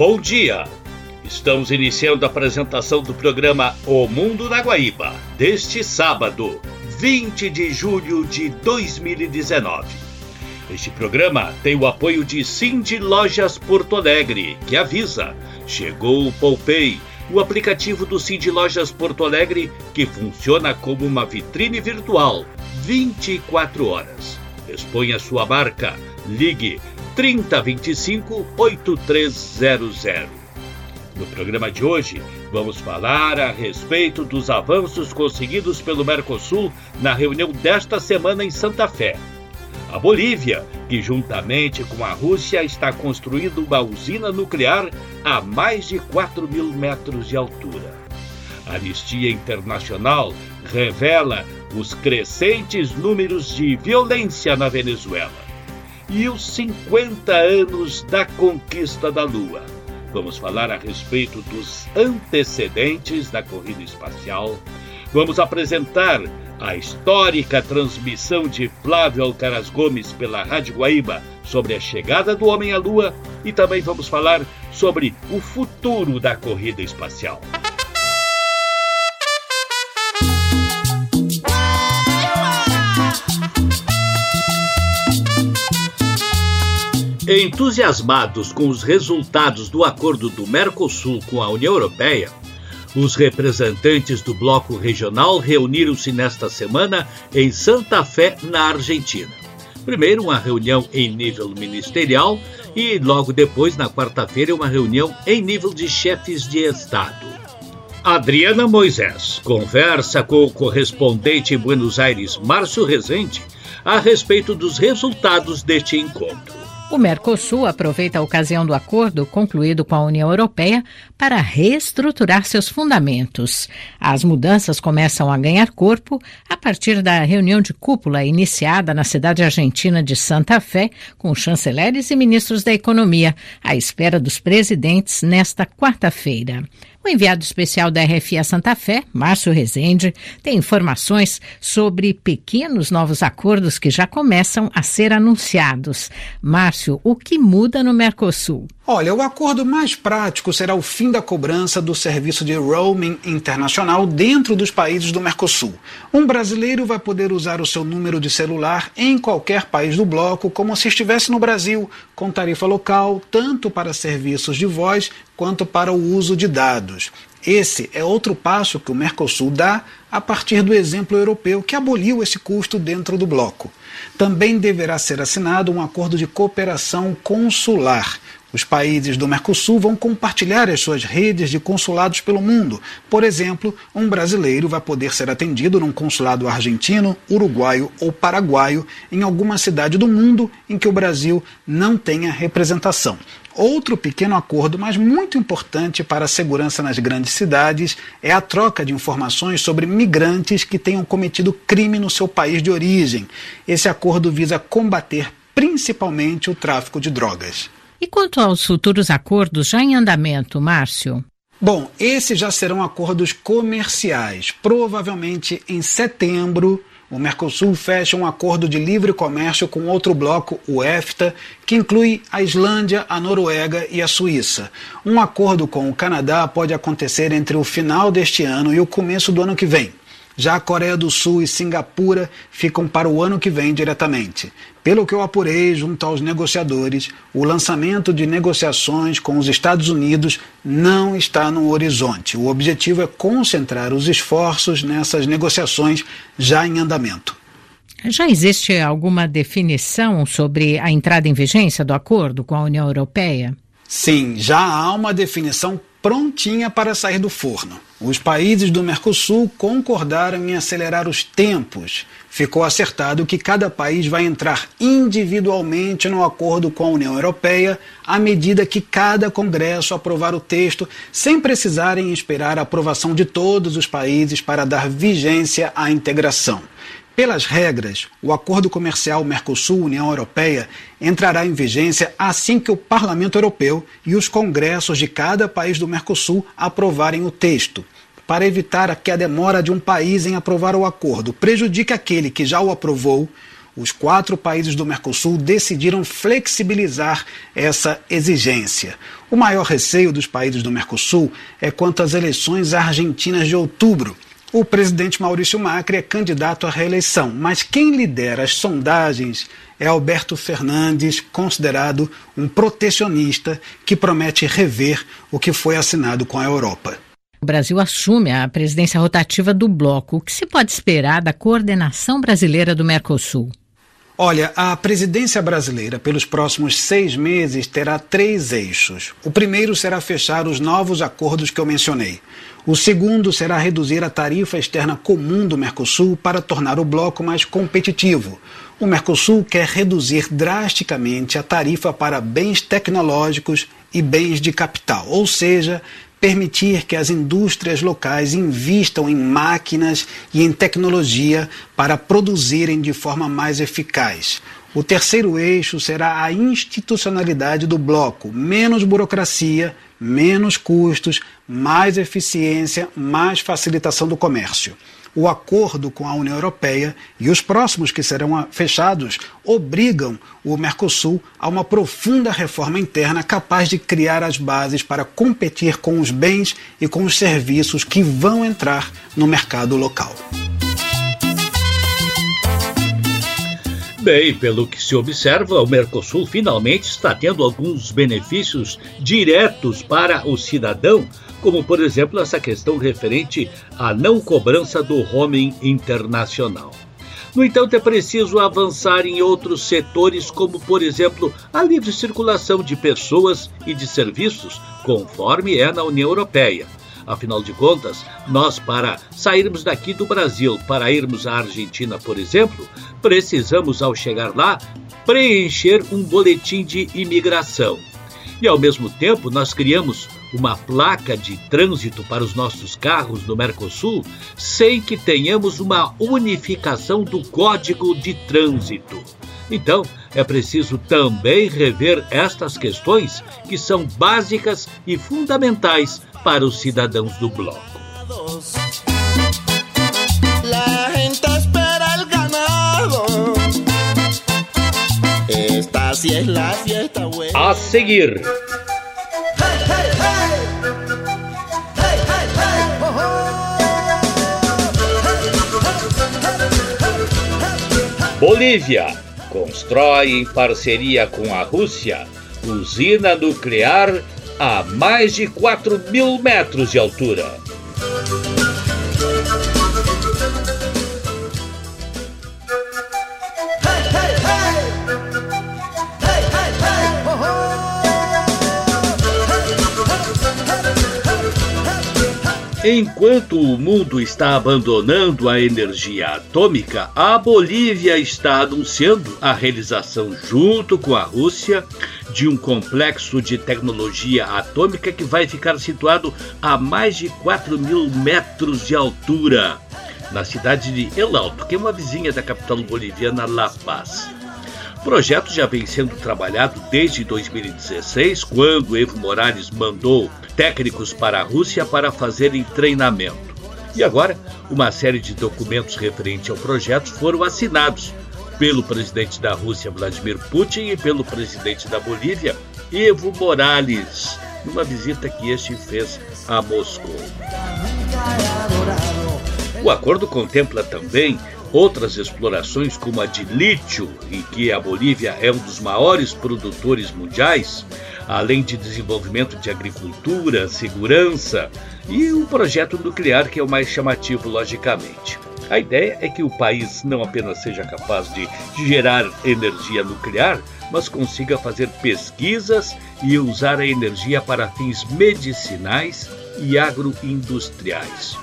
Bom dia! Estamos iniciando a apresentação do programa O Mundo na Guaíba, deste sábado, 20 de julho de 2019. Este programa tem o apoio de Cindy Lojas Porto Alegre, que avisa: chegou o Poupei, o aplicativo do Cindy Lojas Porto Alegre, que funciona como uma vitrine virtual, 24 horas. Exponha sua marca, ligue 3025 8300. No programa de hoje, vamos falar a respeito dos avanços conseguidos pelo Mercosul na reunião desta semana em Santa Fé. A Bolívia, que juntamente com a Rússia está construindo uma usina nuclear a mais de 4 mil metros de altura. A Anistia Internacional revela os crescentes números de violência na Venezuela e os 50 anos da conquista da Lua. Vamos falar a respeito dos antecedentes da corrida espacial. Vamos apresentar a histórica transmissão de Flávio Alcaraz Gomes pela Rádio Guaíba sobre a chegada do homem à Lua e também vamos falar sobre o futuro da corrida espacial. Entusiasmados com os resultados do acordo do Mercosul com a União Europeia, os representantes do bloco regional reuniram-se nesta semana em Santa Fé, na Argentina. Primeiro, uma reunião em nível ministerial e, logo depois, na quarta-feira, uma reunião em nível de chefes de Estado. Adriana Moisés conversa com o correspondente em Buenos Aires, Márcio Rezende, a respeito dos resultados deste encontro. O Mercosul aproveita a ocasião do acordo concluído com a União Europeia para reestruturar seus fundamentos. As mudanças começam a ganhar corpo a partir da reunião de cúpula iniciada na cidade argentina de Santa Fé, com chanceleres e ministros da Economia, à espera dos presidentes nesta quarta-feira. O enviado especial da RFI a Santa Fé, Márcio Rezende, tem informações sobre pequenos novos acordos que já começam a ser anunciados. Márcio, o que muda no Mercosul? Olha, o acordo mais prático será o fim da cobrança do serviço de roaming internacional dentro dos países do Mercosul. Um brasileiro vai poder usar o seu número de celular em qualquer país do bloco, como se estivesse no Brasil, com tarifa local, tanto para serviços de voz quanto para o uso de dados. Esse é outro passo que o Mercosul dá a partir do exemplo europeu que aboliu esse custo dentro do bloco. Também deverá ser assinado um acordo de cooperação consular os países do Mercosul vão compartilhar as suas redes de consulados pelo mundo. Por exemplo, um brasileiro vai poder ser atendido num consulado argentino, uruguaio ou paraguaio em alguma cidade do mundo em que o Brasil não tenha representação. Outro pequeno acordo, mas muito importante para a segurança nas grandes cidades, é a troca de informações sobre migrantes que tenham cometido crime no seu país de origem. Esse acordo visa combater principalmente o tráfico de drogas. E quanto aos futuros acordos já em andamento, Márcio? Bom, esses já serão acordos comerciais. Provavelmente em setembro, o Mercosul fecha um acordo de livre comércio com outro bloco, o EFTA, que inclui a Islândia, a Noruega e a Suíça. Um acordo com o Canadá pode acontecer entre o final deste ano e o começo do ano que vem. Já a Coreia do Sul e Singapura ficam para o ano que vem diretamente. Pelo que eu apurei junto aos negociadores, o lançamento de negociações com os Estados Unidos não está no horizonte. O objetivo é concentrar os esforços nessas negociações já em andamento. Já existe alguma definição sobre a entrada em vigência do acordo com a União Europeia? Sim, já há uma definição prontinha para sair do forno. Os países do Mercosul concordaram em acelerar os tempos. Ficou acertado que cada país vai entrar individualmente no acordo com a União Europeia à medida que cada Congresso aprovar o texto, sem precisarem esperar a aprovação de todos os países para dar vigência à integração. Pelas regras, o acordo comercial Mercosul-União Europeia entrará em vigência assim que o Parlamento Europeu e os congressos de cada país do Mercosul aprovarem o texto. Para evitar que a demora de um país em aprovar o acordo prejudique aquele que já o aprovou, os quatro países do Mercosul decidiram flexibilizar essa exigência. O maior receio dos países do Mercosul é quanto às eleições argentinas de outubro. O presidente Maurício Macri é candidato à reeleição, mas quem lidera as sondagens é Alberto Fernandes, considerado um protecionista que promete rever o que foi assinado com a Europa. O Brasil assume a presidência rotativa do bloco. O que se pode esperar da coordenação brasileira do Mercosul? Olha, a presidência brasileira pelos próximos seis meses terá três eixos. O primeiro será fechar os novos acordos que eu mencionei. O segundo será reduzir a tarifa externa comum do Mercosul para tornar o bloco mais competitivo. O Mercosul quer reduzir drasticamente a tarifa para bens tecnológicos e bens de capital, ou seja, permitir que as indústrias locais invistam em máquinas e em tecnologia para produzirem de forma mais eficaz. O terceiro eixo será a institucionalidade do bloco: menos burocracia, menos custos, mais eficiência, mais facilitação do comércio o acordo com a União Europeia e os próximos que serão fechados obrigam o Mercosul a uma profunda reforma interna capaz de criar as bases para competir com os bens e com os serviços que vão entrar no mercado local. Bem, pelo que se observa, o Mercosul finalmente está tendo alguns benefícios diretos para o cidadão como por exemplo essa questão referente à não cobrança do roaming internacional. No entanto, é preciso avançar em outros setores, como, por exemplo, a livre circulação de pessoas e de serviços, conforme é na União Europeia. Afinal de contas, nós, para sairmos daqui do Brasil para irmos à Argentina, por exemplo, precisamos, ao chegar lá, preencher um boletim de imigração. E, ao mesmo tempo, nós criamos uma placa de trânsito para os nossos carros no Mercosul sem que tenhamos uma unificação do código de trânsito. Então, é preciso também rever estas questões que são básicas e fundamentais para os cidadãos do bloco. A seguir. Bolívia constrói em parceria com a Rússia usina nuclear a mais de 4 mil metros de altura. Enquanto o mundo está abandonando a energia atômica, a Bolívia está anunciando a realização, junto com a Rússia, de um complexo de tecnologia atômica que vai ficar situado a mais de 4 mil metros de altura, na cidade de El Alto, que é uma vizinha da capital boliviana La Paz. O projeto já vem sendo trabalhado desde 2016, quando Evo Morales mandou técnicos para a Rússia para fazerem treinamento. E agora, uma série de documentos referentes ao projeto foram assinados pelo presidente da Rússia, Vladimir Putin, e pelo presidente da Bolívia, Evo Morales, numa visita que este fez a Moscou. O acordo contempla também outras explorações, como a de lítio, em que a Bolívia é um dos maiores produtores mundiais, além de desenvolvimento de agricultura, segurança e o um projeto nuclear, que é o mais chamativo, logicamente. A ideia é que o país não apenas seja capaz de gerar energia nuclear, mas consiga fazer pesquisas e usar a energia para fins medicinais e agroindustriais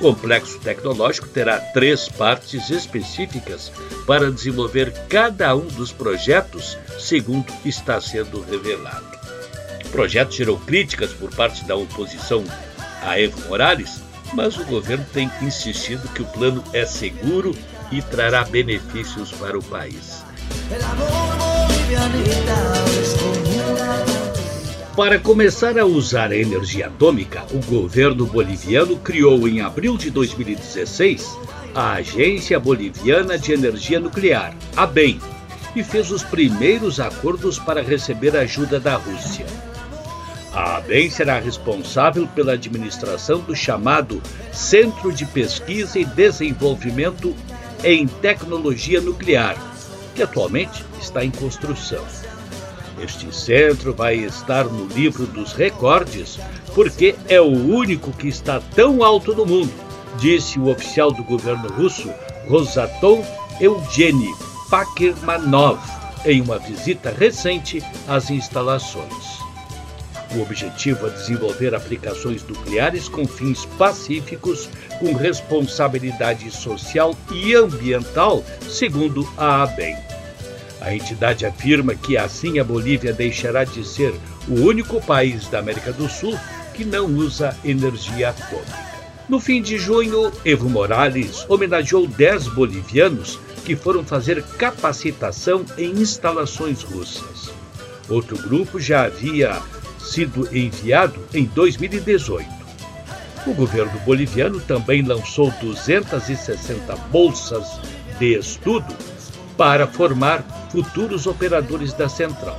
complexo tecnológico terá três partes específicas para desenvolver cada um dos projetos, segundo está sendo revelado. O projeto gerou críticas por parte da oposição a Evo Morales, mas o governo tem insistido que o plano é seguro e trará benefícios para o país. Para começar a usar a energia atômica, o governo boliviano criou em abril de 2016 a Agência Boliviana de Energia Nuclear, ABEM, e fez os primeiros acordos para receber ajuda da Rússia. A ABEM será responsável pela administração do chamado Centro de Pesquisa e Desenvolvimento em Tecnologia Nuclear, que atualmente está em construção. Este centro vai estar no livro dos recordes porque é o único que está tão alto no mundo, disse o oficial do governo russo, Rosatom Eugeni Pakirmanov, em uma visita recente às instalações. O objetivo é desenvolver aplicações nucleares com fins pacíficos, com responsabilidade social e ambiental, segundo a ABEM. A entidade afirma que assim a Bolívia deixará de ser o único país da América do Sul que não usa energia atômica. No fim de junho, Evo Morales homenageou 10 bolivianos que foram fazer capacitação em instalações russas. Outro grupo já havia sido enviado em 2018. O governo boliviano também lançou 260 bolsas de estudo para formar futuros operadores da central.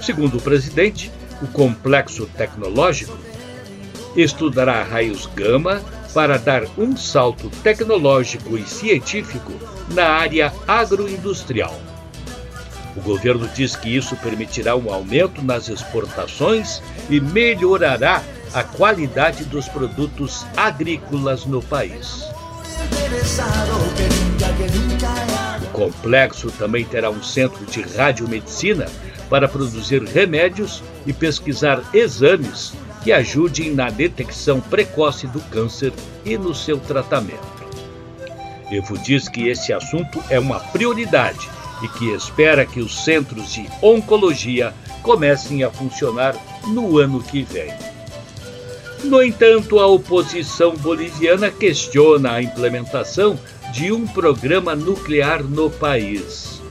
Segundo o presidente, o complexo tecnológico estudará raios gama para dar um salto tecnológico e científico na área agroindustrial. O governo diz que isso permitirá um aumento nas exportações e melhorará a qualidade dos produtos agrícolas no país. O complexo também terá um centro de radiomedicina para produzir remédios e pesquisar exames que ajudem na detecção precoce do câncer e no seu tratamento. Evo diz que esse assunto é uma prioridade e que espera que os centros de oncologia comecem a funcionar no ano que vem. No entanto, a oposição boliviana questiona a implementação de um programa nuclear no país.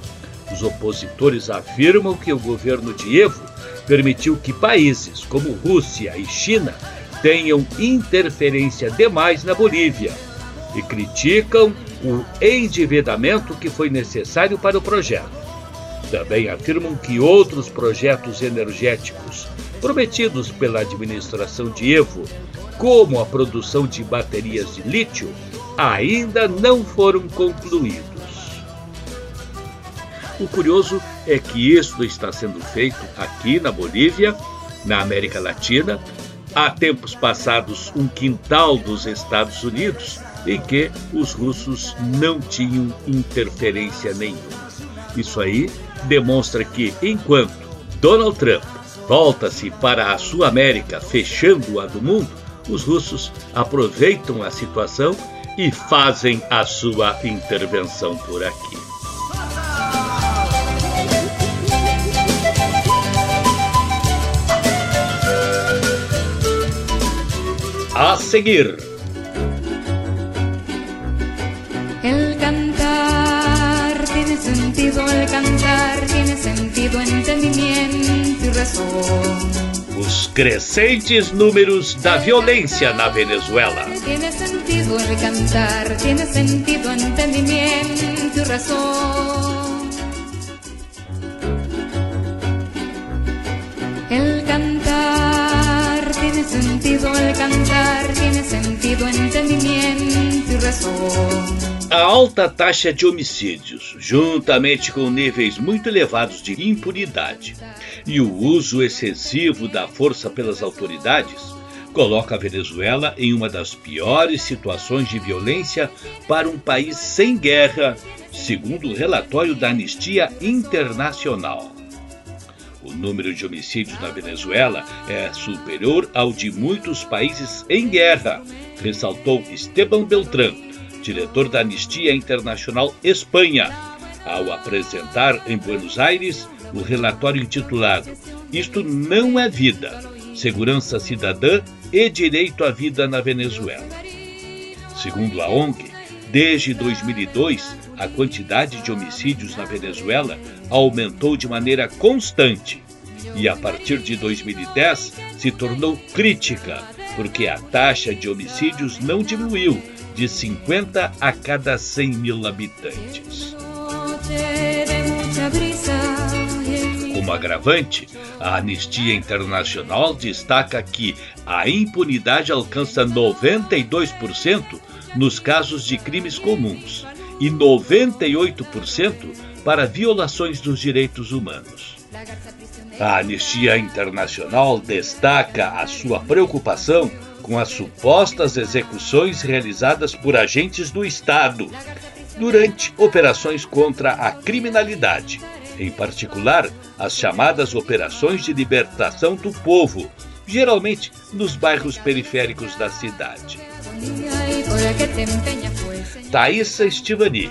Os opositores afirmam que o governo de Evo permitiu que países como Rússia e China tenham interferência demais na Bolívia e criticam o endividamento que foi necessário para o projeto. Também afirmam que outros projetos energéticos prometidos pela administração de Evo, como a produção de baterias de lítio, ainda não foram concluídos. O curioso é que isso está sendo feito aqui na Bolívia, na América Latina, há tempos passados um quintal dos Estados Unidos em que os russos não tinham interferência nenhuma. Isso aí demonstra que, enquanto Donald Trump volta-se para a Sul América fechando a do mundo, os russos aproveitam a situação e fazem a sua intervenção por aqui. A seguir sentido el cantar, tiene sentido, entendimiento y razón. Os crescentes números da violência na Venezuela. Tiene sentido el cantar, tiene sentido, entendimiento y razón. El cantar tiene sentido, el cantar tiene sentido, entendimiento y razón. A alta taxa de homicídios, juntamente com níveis muito elevados de impunidade e o uso excessivo da força pelas autoridades, coloca a Venezuela em uma das piores situações de violência para um país sem guerra, segundo o relatório da Anistia Internacional. O número de homicídios na Venezuela é superior ao de muitos países em guerra, ressaltou Esteban Beltrán, diretor da Anistia Internacional Espanha, ao apresentar em Buenos Aires o relatório intitulado Isto não é vida: Segurança Cidadã e Direito à Vida na Venezuela. Segundo a ONG, desde 2002, a quantidade de homicídios na Venezuela aumentou de maneira constante e a partir de 2010 se tornou crítica, porque a taxa de homicídios não diminuiu de 50 a cada 100 mil habitantes. Como agravante, a Anistia Internacional destaca que a impunidade alcança 92% nos casos de crimes comuns e 98% para violações dos direitos humanos. A Anistia Internacional destaca a sua preocupação com as supostas execuções realizadas por agentes do Estado durante operações contra a criminalidade, em particular as chamadas operações de libertação do povo, geralmente nos bairros periféricos da cidade. Thaisa Estivani,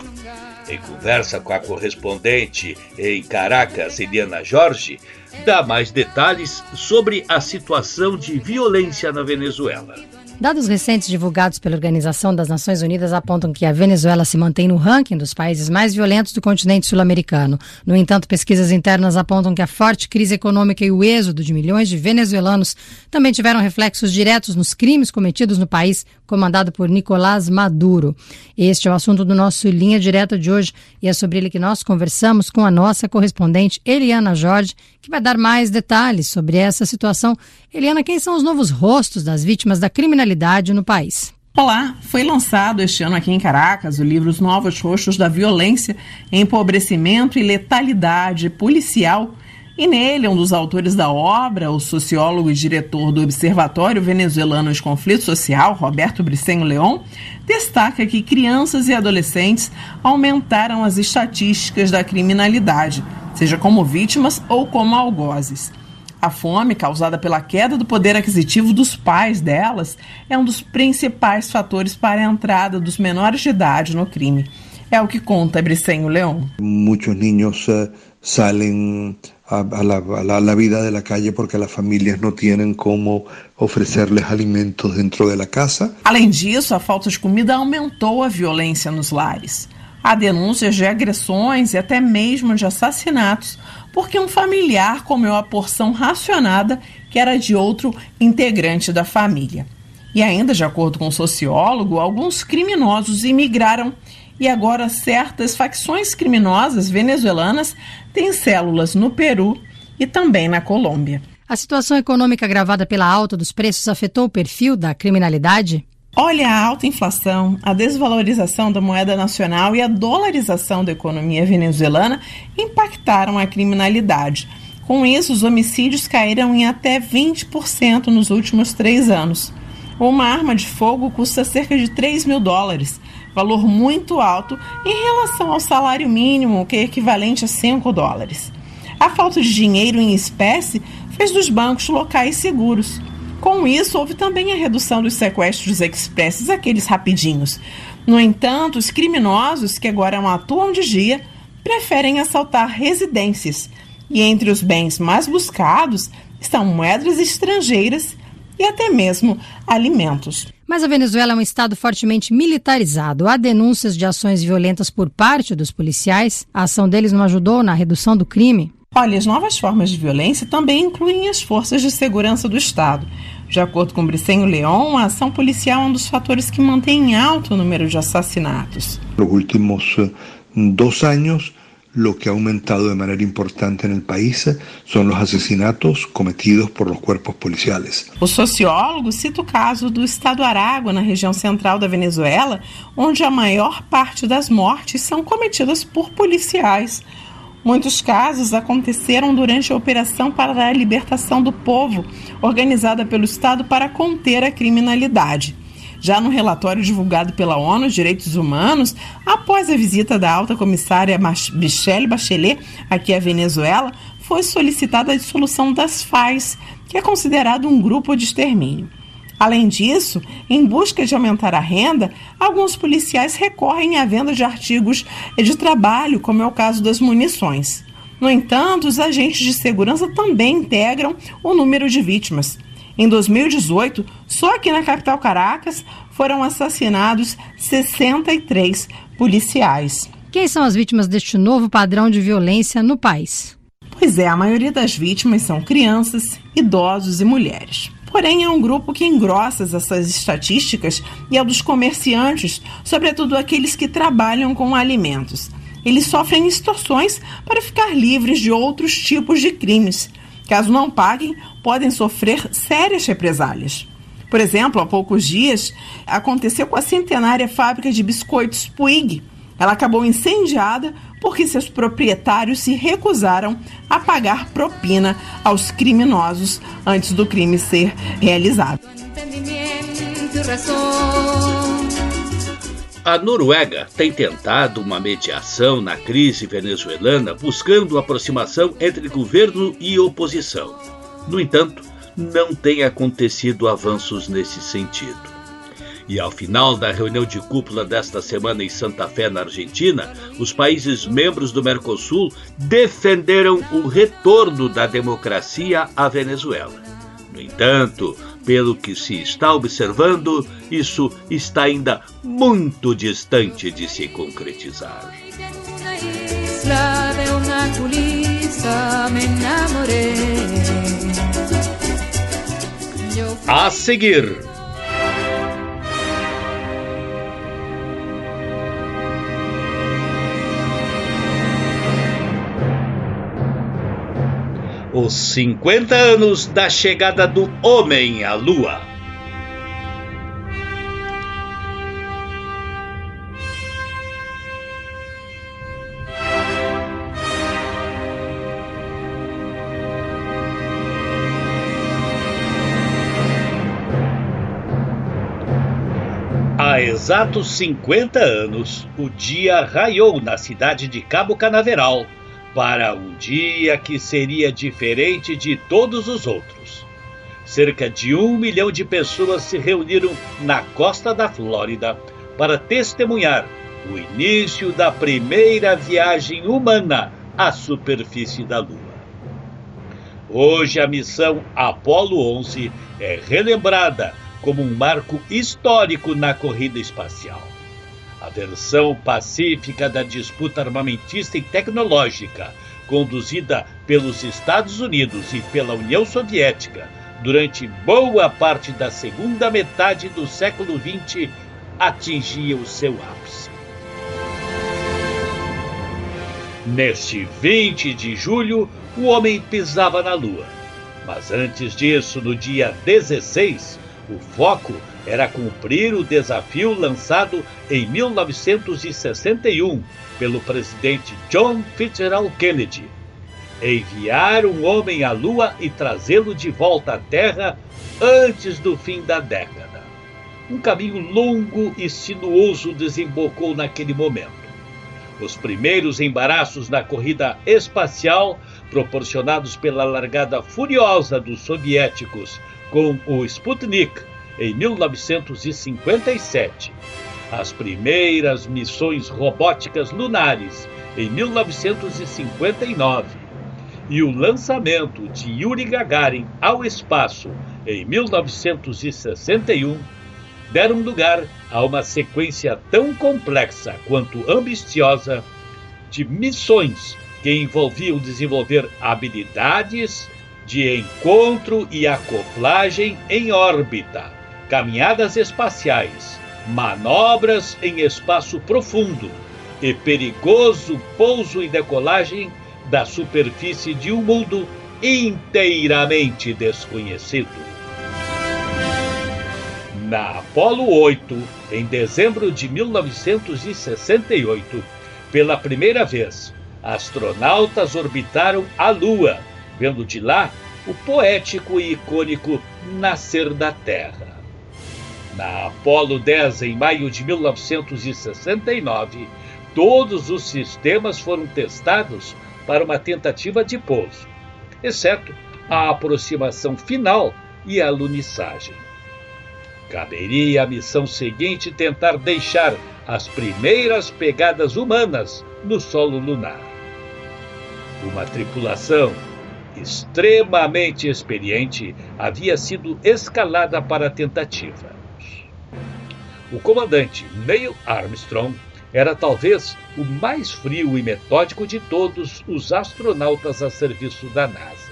em conversa com a correspondente em Caracas, Eliana Jorge, dá mais detalhes sobre a situação de violência na Venezuela. Dados recentes divulgados pela Organização das Nações Unidas apontam que a Venezuela se mantém no ranking dos países mais violentos do continente sul-americano. No entanto, pesquisas internas apontam que a forte crise econômica e o êxodo de milhões de venezuelanos também tiveram reflexos diretos nos crimes cometidos no país comandado por Nicolás Maduro. Este é o assunto do nosso Linha Direta de hoje e é sobre ele que nós conversamos com a nossa correspondente Eliana Jorge, que vai dar mais detalhes sobre essa situação. Eliana, quem são os novos rostos das vítimas da criminalidade no país? Olá, foi lançado este ano aqui em Caracas o livro Os Novos Rostos da Violência, Empobrecimento e Letalidade Policial e nele, um dos autores da obra, o sociólogo e diretor do Observatório Venezuelano de Conflito Social, Roberto Bricenho Leon, destaca que crianças e adolescentes aumentaram as estatísticas da criminalidade, seja como vítimas ou como algozes. A fome, causada pela queda do poder aquisitivo dos pais delas, é um dos principais fatores para a entrada dos menores de idade no crime. É o que conta Bricenho Leon. Muitos niños uh, salen a, a, la, a, la, a, la, vida de la calle porque las familias no tienen cómo ofrecerles alimentos dentro de la casa. Além disso, a falta de comida aumentou a violência nos lares. Há denúncias de agressões e até mesmo de assassinatos porque um familiar comeu a porção racionada que era de outro integrante da família. E ainda, de acordo com o sociólogo, alguns criminosos imigraram e agora certas facções criminosas venezuelanas têm células no Peru e também na Colômbia. A situação econômica agravada pela alta dos preços afetou o perfil da criminalidade? Olha, a alta inflação, a desvalorização da moeda nacional e a dolarização da economia venezuelana impactaram a criminalidade. Com isso, os homicídios caíram em até 20% nos últimos três anos. Uma arma de fogo custa cerca de 3 mil dólares, valor muito alto em relação ao salário mínimo, que é equivalente a 5 dólares. A falta de dinheiro em espécie fez dos bancos locais seguros. Com isso, houve também a redução dos sequestros expressos, aqueles rapidinhos. No entanto, os criminosos, que agora atuam de dia, preferem assaltar residências. E entre os bens mais buscados estão moedas estrangeiras e até mesmo alimentos. Mas a Venezuela é um estado fortemente militarizado. Há denúncias de ações violentas por parte dos policiais. A ação deles não ajudou na redução do crime? Olha, as novas formas de violência também incluem as forças de segurança do Estado. De acordo com Bricenho Leão, a ação policial é um dos fatores que mantém alto o número de assassinatos. Nos últimos eh, dois anos, lo que ha aumentado de manera importante en el país son los asesinatos cometidos por los cuerpos policiales. O sociólogo cita o caso do estado Aragua, na região central da Venezuela, onde a maior parte das mortes são cometidas por policiais. Muitos casos aconteceram durante a Operação para a Libertação do Povo, organizada pelo Estado para conter a criminalidade. Já no relatório divulgado pela ONU Direitos Humanos, após a visita da alta comissária Michelle Bachelet aqui à Venezuela, foi solicitada a dissolução das FARC, que é considerado um grupo de extermínio. Além disso, em busca de aumentar a renda, alguns policiais recorrem à venda de artigos de trabalho, como é o caso das munições. No entanto, os agentes de segurança também integram o número de vítimas. Em 2018, só aqui na capital Caracas foram assassinados 63 policiais. Quem são as vítimas deste novo padrão de violência no país? Pois é, a maioria das vítimas são crianças, idosos e mulheres. Porém, é um grupo que engrossa essas estatísticas e é dos comerciantes, sobretudo aqueles que trabalham com alimentos. Eles sofrem extorsões para ficar livres de outros tipos de crimes. Caso não paguem, podem sofrer sérias represálias. Por exemplo, há poucos dias aconteceu com a centenária fábrica de biscoitos Puig. Ela acabou incendiada porque seus proprietários se recusaram a pagar propina aos criminosos antes do crime ser realizado. A Noruega tem tentado uma mediação na crise venezuelana buscando aproximação entre governo e oposição. No entanto, não tem acontecido avanços nesse sentido. E ao final da reunião de cúpula desta semana em Santa Fé, na Argentina, os países membros do Mercosul defenderam o retorno da democracia à Venezuela. No entanto, pelo que se está observando, isso está ainda muito distante de se concretizar. A seguir, os 50 anos da chegada do homem à Lua. Há exatos 50 anos, o dia raiou na cidade de Cabo Canaveral para um dia que seria diferente de todos os outros. Cerca de um milhão de pessoas se reuniram na costa da Flórida para testemunhar o início da primeira viagem humana à superfície da Lua. Hoje, a missão Apollo 11 é relembrada como um marco histórico na corrida espacial a versão pacífica da disputa armamentista e tecnológica, conduzida pelos Estados Unidos e pela União Soviética durante boa parte da segunda metade do século XX, atingia o seu ápice. Neste 20 de julho, o homem pisava na Lua. Mas antes disso, no dia 16, o foco era cumprir o desafio lançado em 1961 pelo presidente John Fitzgerald Kennedy: enviar um homem à Lua e trazê-lo de volta à Terra antes do fim da década. Um caminho longo e sinuoso desembocou naquele momento. Os primeiros embaraços na corrida espacial, proporcionados pela largada furiosa dos soviéticos com o Sputnik, em 1957, as primeiras missões robóticas lunares em 1959 e o lançamento de Yuri Gagarin ao espaço em 1961 deram lugar a uma sequência tão complexa quanto ambiciosa de missões que envolviam desenvolver habilidades de encontro e acoplagem em órbita caminhadas espaciais, manobras em espaço profundo e perigoso pouso e decolagem da superfície de um mundo inteiramente desconhecido. Na Apollo 8, em dezembro de 1968, pela primeira vez, astronautas orbitaram a Lua, vendo de lá o poético e icônico nascer da Terra. Na Apollo 10, em maio de 1969, todos os sistemas foram testados para uma tentativa de pouso, exceto a aproximação final e a alunissagem. Caberia à missão seguinte tentar deixar as primeiras pegadas humanas no solo lunar. Uma tripulação extremamente experiente havia sido escalada para a tentativa o comandante Neil Armstrong era talvez o mais frio e metódico de todos os astronautas a serviço da NASA.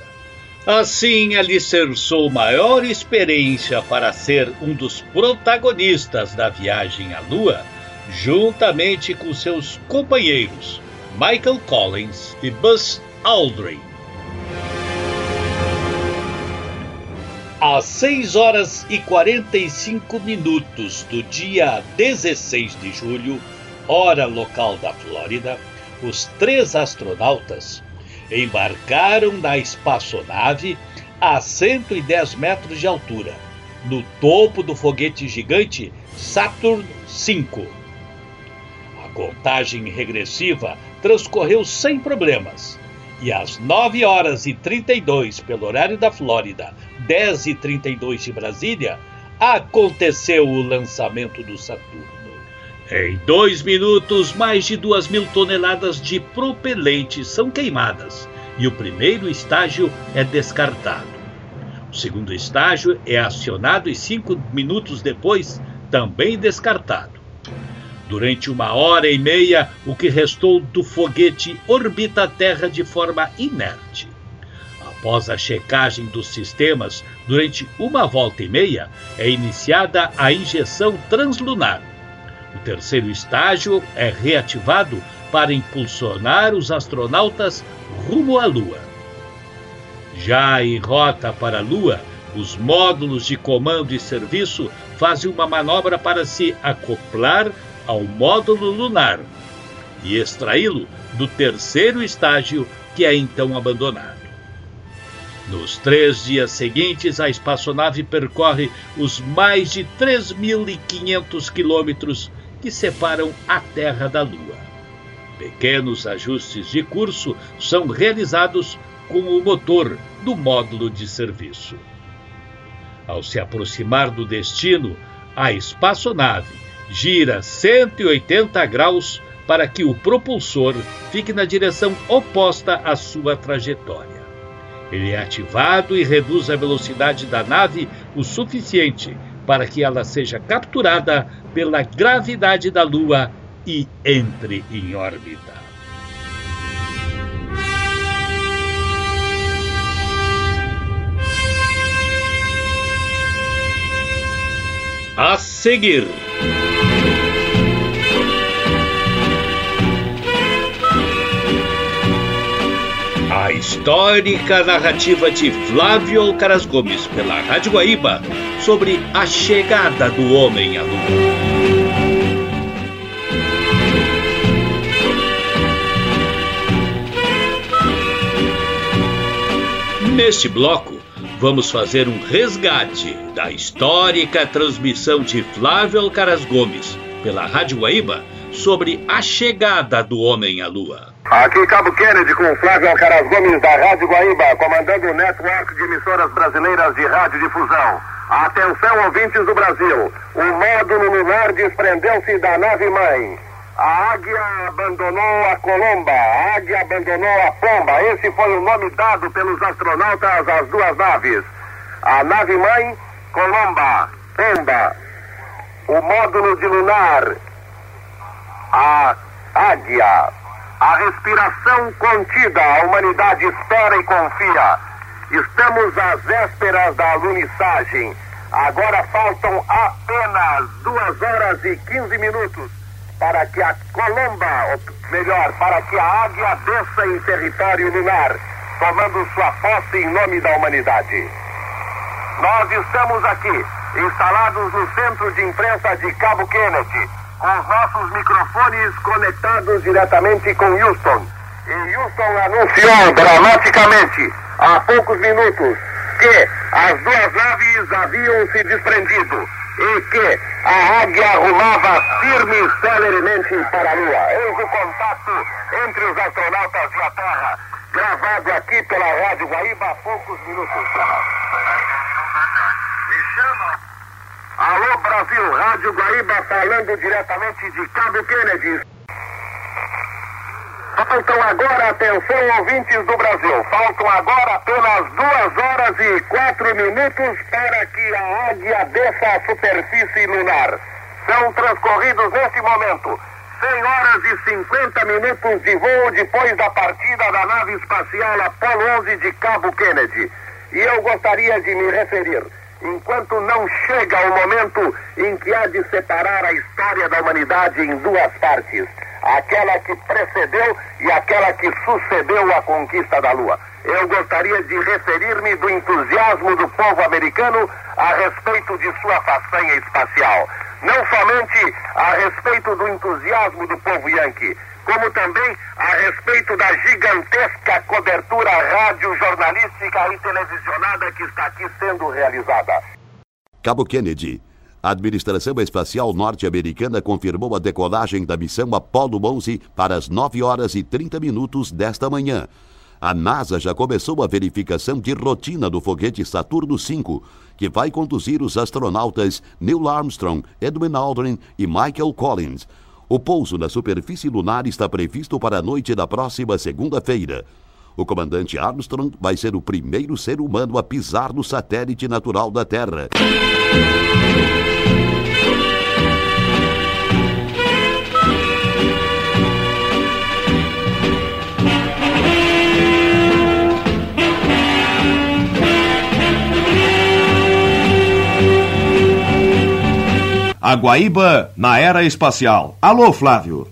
Assim, alicerçou maior experiência para ser um dos protagonistas da viagem à Lua, juntamente com seus companheiros Michael Collins e Buzz Aldrin. Às 6 horas e 45 minutos do dia 16 de julho, hora local da Flórida, os três astronautas embarcaram na espaçonave a 110 metros de altura, no topo do foguete gigante Saturn V. A contagem regressiva transcorreu sem problemas. E às 9 horas e 32 pelo horário da Flórida, 10 e 32 de Brasília, aconteceu o lançamento do Saturno. Em dois minutos, mais de duas mil toneladas de propelente são queimadas e o primeiro estágio é descartado. O segundo estágio é acionado e cinco minutos depois também descartado. Durante uma hora e meia, o que restou do foguete orbita a Terra de forma inerte. Após a checagem dos sistemas, durante uma volta e meia, é iniciada a injeção translunar o terceiro estágio é reativado para impulsionar os astronautas rumo à Lua. Já em rota para a Lua, os módulos de comando e serviço fazem uma manobra para se acoplar ao módulo lunar e extraí-lo do terceiro estágio, que é então abandonado. Nos três dias seguintes, a espaçonave percorre os mais de 3.500 quilômetros que separam a Terra da Lua. Pequenos ajustes de curso são realizados com o motor do módulo de serviço. Ao se aproximar do destino, a espaçonave gira 180 graus para que o propulsor fique na direção oposta à sua trajetória. Ele é ativado e reduz a velocidade da nave o suficiente para que ela seja capturada pela gravidade da Lua e entre em órbita. A seguir. Histórica narrativa de Flávio Alcaraz Gomes pela Rádio Guaíba sobre a chegada do homem à Lua. Neste bloco, vamos fazer um resgate da histórica transmissão de Flávio Alcaraz Gomes pela Rádio Guaíba sobre a chegada do homem à Lua. Aqui Cabo Kennedy com Flávio Alcaraz Gomes da Rádio Guaíba, comandando o network de emissoras brasileiras de radiodifusão. Atenção ouvintes do Brasil, o módulo lunar desprendeu-se da nave-mãe. A águia abandonou a Colomba, a águia abandonou a Pomba. Esse foi o nome dado pelos astronautas às duas naves. A nave-mãe, Colomba, Pomba. O módulo de lunar, a águia. A respiração contida, a humanidade espera e confia. Estamos às vésperas da alunissagem. Agora faltam apenas duas horas e 15 minutos para que a Colomba, ou melhor, para que a águia desça em território lunar, tomando sua posse em nome da humanidade. Nós estamos aqui, instalados no centro de imprensa de Cabo Kennedy com os nossos microfones conectados diretamente com Houston. E Houston anunciou dramaticamente, há poucos minutos, que as duas naves haviam se desprendido e que a águia rumava firme e celeremente para a Lua. Eis o contato entre os astronautas e a Terra, gravado aqui pela Rádio Guaíba há poucos minutos. Alô Brasil, Rádio Guaíba falando diretamente de Cabo Kennedy. Faltam agora, atenção ouvintes do Brasil, faltam agora apenas duas horas e quatro minutos para que a águia desça à superfície lunar. São transcorridos neste momento 100 horas e 50 minutos de voo depois da partida da nave espacial Apollo 11 de Cabo Kennedy. E eu gostaria de me referir, enquanto não chega o momento em que há de separar a história da humanidade em duas partes, aquela que precedeu e aquela que sucedeu a conquista da Lua. Eu gostaria de referir-me do entusiasmo do povo americano a respeito de sua façanha espacial não somente a respeito do entusiasmo do povo yankee, como também a respeito da gigantesca cobertura rádio-jornalística e televisionada que está aqui sendo realizada. Cabo Kennedy. A administração espacial norte-americana confirmou a decolagem da missão Apollo 11 para as 9 horas e 30 minutos desta manhã a NASA já começou a verificação de rotina do foguete Saturno V, que vai conduzir os astronautas Neil Armstrong, Edwin Aldrin e Michael Collins. O pouso na superfície lunar está previsto para a noite da próxima segunda-feira. O comandante Armstrong vai ser o primeiro ser humano a pisar no satélite natural da Terra. A Guaíba na era espacial. Alô, Flávio.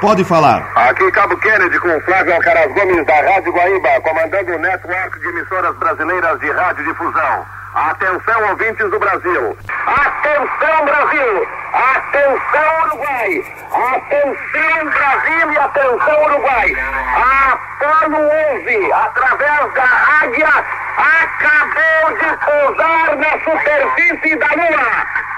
Pode falar. Aqui Cabo Kennedy com Flávio Alcaraz Gomes da Rádio Guaíba, comandando o network de emissoras brasileiras de radiodifusão. Atenção, ouvintes do Brasil. Atenção, Brasil! Atenção, Uruguai! Atenção, Brasil e atenção, Uruguai! Apolo 11, através da Águia, acabou de pousar na superfície da Lua.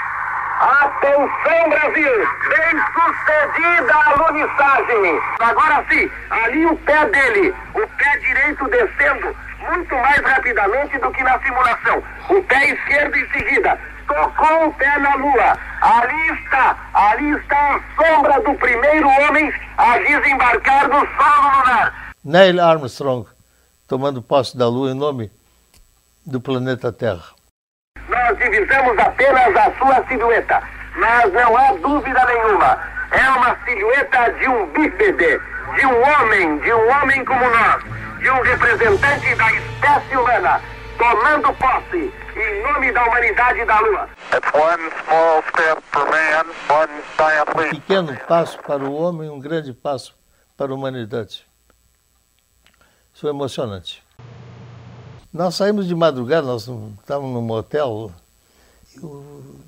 Atenção, Brasil! Bem sucedida a alunissagem! Agora sim, ali o pé dele, o pé direito descendo muito mais rapidamente do que na simulação. O pé esquerdo em seguida. Tocou o pé na lua. Ali está, ali está a sombra do primeiro homem a desembarcar no solo lunar. Neil Armstrong, tomando posse da lua em nome do planeta Terra nós divisamos apenas a sua silhueta, mas não há dúvida nenhuma. É uma silhueta de um bípede, de um homem, de um homem como nós, de um representante da espécie humana, tomando posse em nome da humanidade da Lua. Um pequeno passo para o homem, um grande passo para a humanidade. Isso é emocionante. Nós saímos de madrugada, nós estávamos num motel,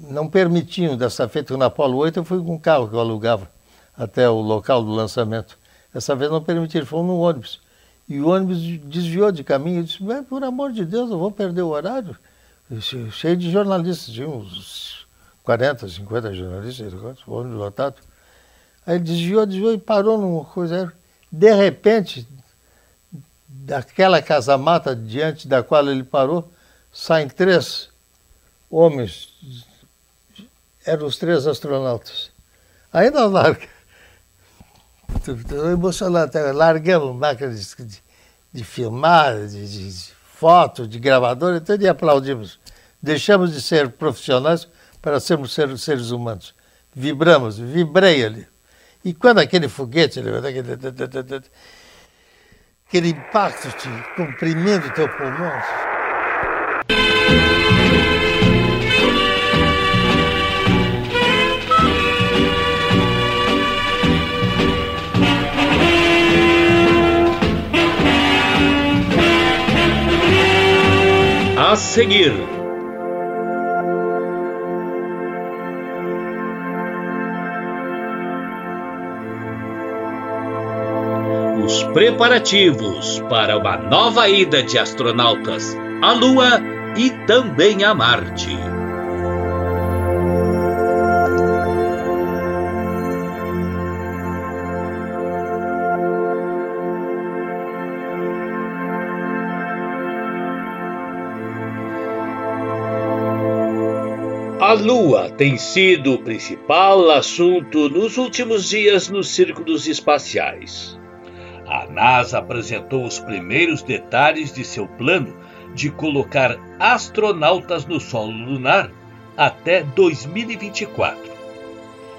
não permitiam dessa feita na Apolo 8, eu fui com um carro que eu alugava até o local do lançamento. Dessa vez não permitiram, fomos no ônibus. E o ônibus desviou de caminho. Eu disse, por amor de Deus, eu vou perder o horário. Cheio de jornalistas, tinha uns 40, 50 jornalistas, ônibus lotado. Aí desviou, desviou e parou numa coisa. De repente, daquela casa-mata diante da qual ele parou, saem três homens, eram os três astronautas. Aí nós largamos, estou emocionado até, largamos máquinas de, de filmar, de, de, foto, de gravador, então e aplaudimos. Deixamos de ser profissionais para sermos seres, seres humanos. Vibramos, vibrei ali. E quando aquele foguete, aquele impacto te comprimindo teu pulmão. A seguir, preparativos para uma nova ida de astronautas à Lua e também a Marte. A Lua tem sido o principal assunto nos últimos dias nos círculos espaciais. NASA apresentou os primeiros detalhes de seu plano de colocar astronautas no solo lunar até 2024.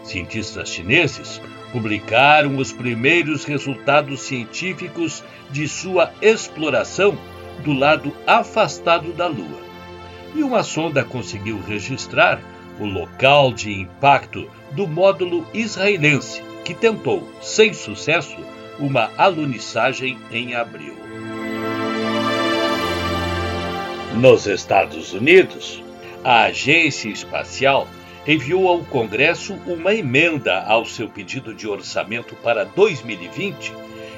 Cientistas chineses publicaram os primeiros resultados científicos de sua exploração do lado afastado da Lua. E uma sonda conseguiu registrar o local de impacto do módulo israelense, que tentou, sem sucesso, uma alunissagem em abril. Nos Estados Unidos, a Agência Espacial enviou ao Congresso uma emenda ao seu pedido de orçamento para 2020,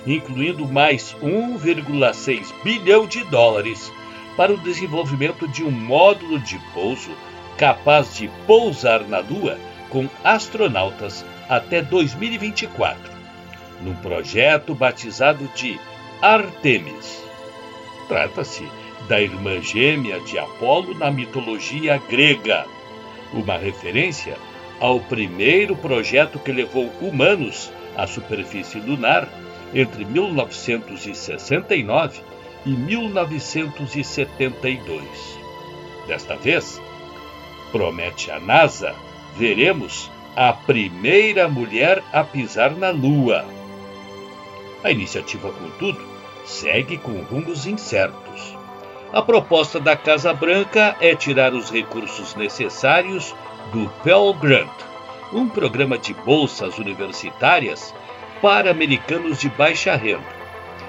incluindo mais 1,6 bilhão de dólares para o desenvolvimento de um módulo de pouso capaz de pousar na Lua com astronautas até 2024, num projeto batizado de Artemis. Trata-se da irmã gêmea de Apolo na mitologia grega, uma referência ao primeiro projeto que levou humanos à superfície lunar entre 1969 e 1972. Desta vez, promete a NASA, veremos a primeira mulher a pisar na Lua. A iniciativa, contudo, segue com rumos incertos. A proposta da Casa Branca é tirar os recursos necessários do Pell Grant, um programa de bolsas universitárias para americanos de baixa renda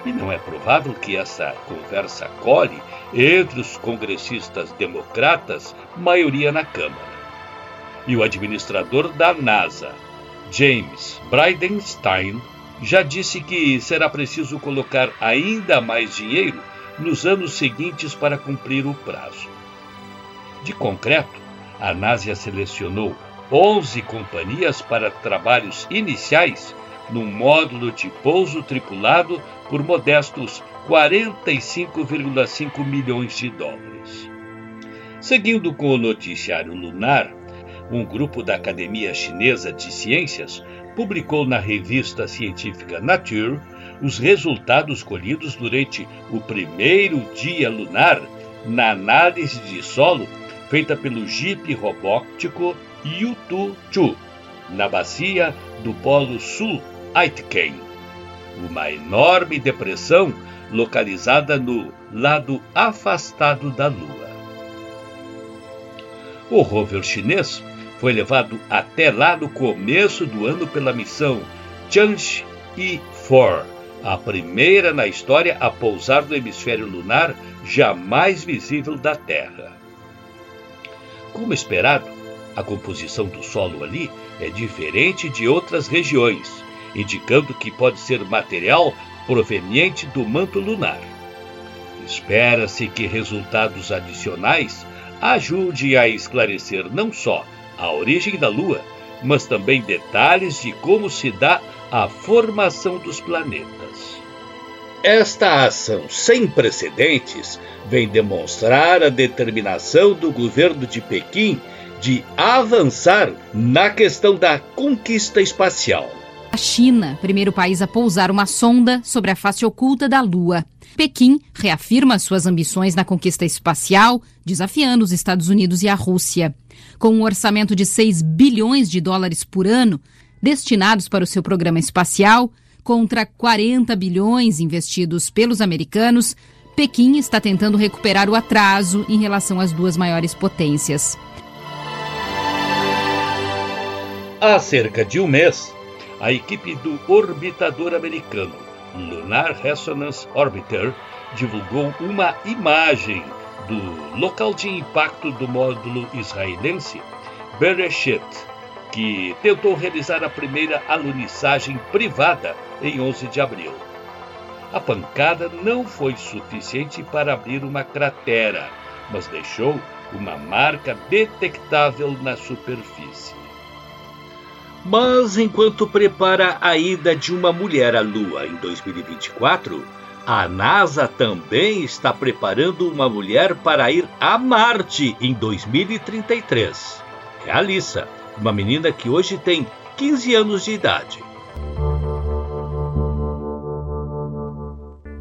e não é provável que essa conversa cole entre os congressistas democratas, maioria na Câmara. E o administrador da NASA, James Bridenstine, já disse que será preciso colocar ainda mais dinheiro nos anos seguintes para cumprir o prazo. De concreto, a NASA selecionou 11 companhias para trabalhos iniciais num módulo de pouso tripulado por modestos 45,5 milhões de dólares. Seguindo com o noticiário lunar, um grupo da Academia Chinesa de Ciências publicou na revista científica Nature os resultados colhidos durante o primeiro dia lunar na análise de solo feita pelo jipe robótico Yutu-Chu, na bacia do Polo Sul Aitken, uma enorme depressão localizada no lado afastado da Lua. O rover chinês foi levado até lá no começo do ano pela missão Chang'e-4, a primeira na história a pousar no hemisfério lunar jamais visível da Terra. Como esperado, a composição do solo ali é diferente de outras regiões indicando que pode ser material proveniente do manto lunar. Espera-se que resultados adicionais ajudem a esclarecer não só a origem da Lua, mas também detalhes de como se dá a formação dos planetas. Esta ação sem precedentes vem demonstrar a determinação do governo de Pequim de avançar na questão da conquista espacial. A China, primeiro país a pousar uma sonda sobre a face oculta da Lua. Pequim reafirma suas ambições na conquista espacial, desafiando os Estados Unidos e a Rússia. Com um orçamento de 6 bilhões de dólares por ano destinados para o seu programa espacial, contra 40 bilhões investidos pelos americanos, Pequim está tentando recuperar o atraso em relação às duas maiores potências. Há cerca de um mês, a equipe do orbitador americano Lunar Resonance Orbiter divulgou uma imagem do local de impacto do módulo israelense Bereshit, que tentou realizar a primeira alunissagem privada em 11 de abril. A pancada não foi suficiente para abrir uma cratera, mas deixou uma marca detectável na superfície. Mas enquanto prepara a ida de uma mulher à Lua em 2024, a NASA também está preparando uma mulher para ir a Marte em 2033. É a Alissa, uma menina que hoje tem 15 anos de idade.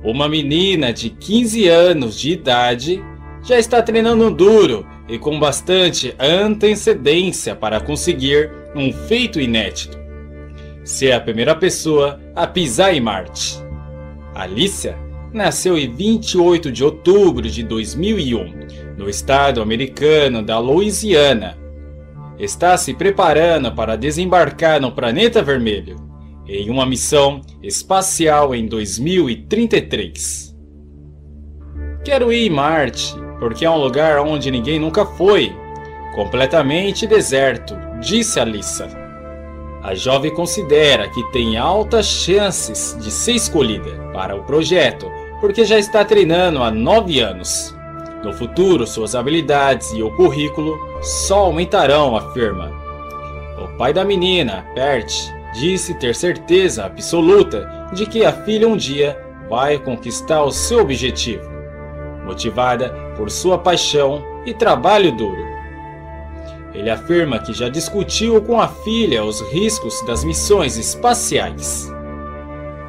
Uma menina de 15 anos de idade já está treinando duro e com bastante antecedência para conseguir um feito inédito. ser a primeira pessoa a pisar em Marte. Alicia nasceu em 28 de outubro de 2001, no estado americano da Louisiana. Está se preparando para desembarcar no planeta vermelho em uma missão espacial em 2033. Quero ir em Marte porque é um lugar onde ninguém nunca foi, completamente deserto, disse Alissa. A jovem considera que tem altas chances de ser escolhida para o projeto porque já está treinando há nove anos. No futuro, suas habilidades e o currículo só aumentarão, afirma. O pai da menina, Bert, disse ter certeza absoluta de que a filha um dia vai conquistar o seu objetivo, motivada por sua paixão e trabalho duro. Ele afirma que já discutiu com a filha os riscos das missões espaciais.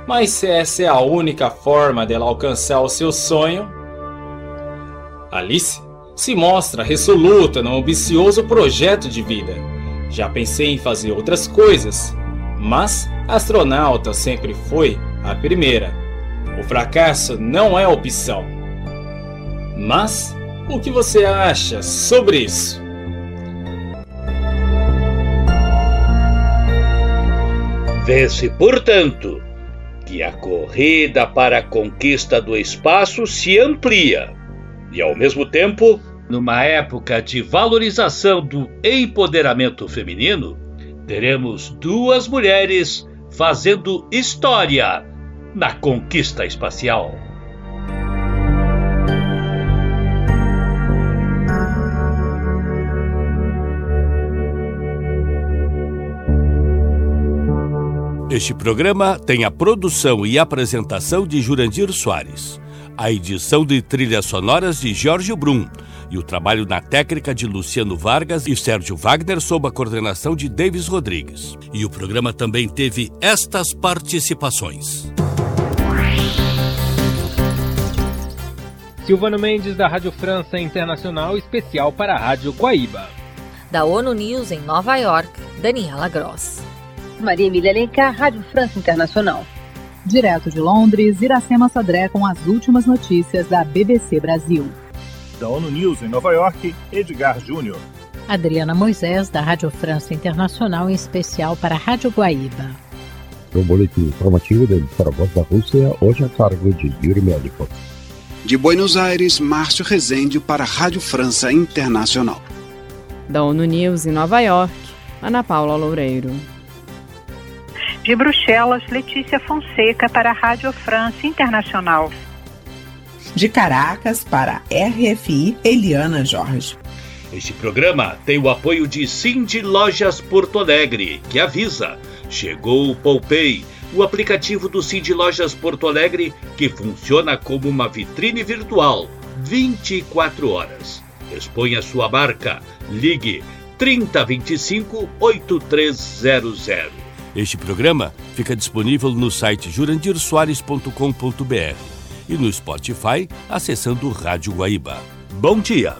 Mas se essa é a única forma dela alcançar o seu sonho, Alice se mostra resoluta no ambicioso projeto de vida. Já pensei em fazer outras coisas, mas astronauta sempre foi a primeira. O fracasso não é opção. Mas o que você acha sobre isso? Vê-se, portanto, que a corrida para a conquista do espaço se amplia e, ao mesmo tempo, numa época de valorização do empoderamento feminino, teremos duas mulheres fazendo história na conquista espacial. Este programa tem a produção e apresentação de Jurandir Soares, a edição de trilhas sonoras de Jorge Brum e o trabalho na técnica de Luciano Vargas e Sérgio Wagner sob a coordenação de Davis Rodrigues. E o programa também teve estas participações. Silvano Mendes, da Rádio França Internacional, especial para a Rádio Guaíba. Da ONU News em Nova York, Daniela Gross. Maria Emília Alencar, Rádio França Internacional. Direto de Londres, Iracema Sadré com as últimas notícias da BBC Brasil. Da ONU News em Nova York, Edgar Júnior. Adriana Moisés, da Rádio França Internacional, em especial para a Rádio Guaíba. O boletim informativo da emissora Voz da Rússia, hoje a cargo de Yuri Melikov. De Buenos Aires, Márcio Rezende para a Rádio França Internacional. Da ONU News em Nova York, Ana Paula Loureiro. De Bruxelas, Letícia Fonseca para a Rádio França Internacional. De Caracas para a RFI, Eliana Jorge. Este programa tem o apoio de Cindy Lojas Porto Alegre, que avisa: chegou o Poupei, o aplicativo do Cindy Lojas Porto Alegre que funciona como uma vitrine virtual 24 horas. Exponha sua marca, ligue 3025 8300. Este programa fica disponível no site jurandirsoares.com.br e no Spotify acessando Rádio Guaíba. Bom dia!